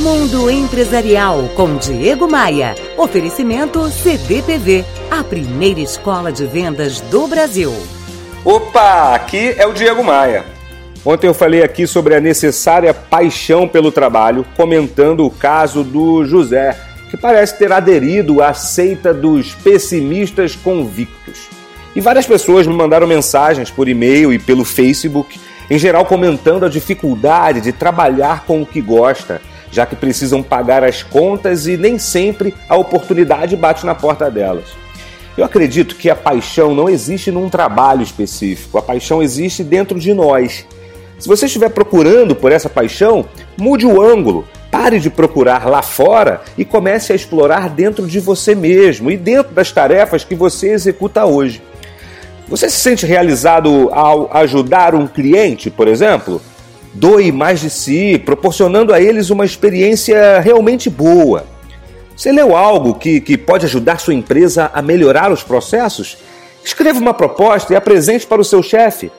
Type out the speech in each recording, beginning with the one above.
Mundo Empresarial com Diego Maia. Oferecimento CDPV, a primeira escola de vendas do Brasil. Opa, aqui é o Diego Maia. Ontem eu falei aqui sobre a necessária paixão pelo trabalho, comentando o caso do José, que parece ter aderido à seita dos pessimistas convictos. E várias pessoas me mandaram mensagens por e-mail e pelo Facebook, em geral comentando a dificuldade de trabalhar com o que gosta, já que precisam pagar as contas e nem sempre a oportunidade bate na porta delas. Eu acredito que a paixão não existe num trabalho específico, a paixão existe dentro de nós. Se você estiver procurando por essa paixão, mude o ângulo, pare de procurar lá fora e comece a explorar dentro de você mesmo e dentro das tarefas que você executa hoje. Você se sente realizado ao ajudar um cliente, por exemplo? Doe mais de si, proporcionando a eles uma experiência realmente boa. Você leu algo que, que pode ajudar sua empresa a melhorar os processos? Escreva uma proposta e apresente para o seu chefe.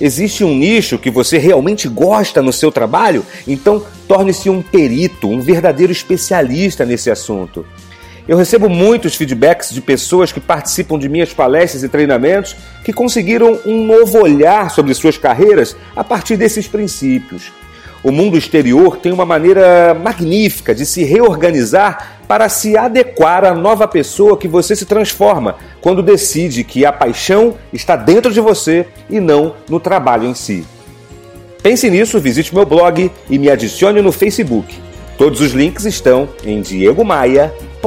Existe um nicho que você realmente gosta no seu trabalho? Então torne-se um perito, um verdadeiro especialista nesse assunto. Eu recebo muitos feedbacks de pessoas que participam de minhas palestras e treinamentos que conseguiram um novo olhar sobre suas carreiras a partir desses princípios. O mundo exterior tem uma maneira magnífica de se reorganizar para se adequar à nova pessoa que você se transforma quando decide que a paixão está dentro de você e não no trabalho em si. Pense nisso, visite meu blog e me adicione no Facebook. Todos os links estão em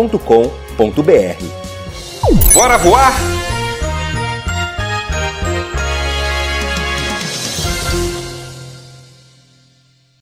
diegomaia.com.br. Bora voar?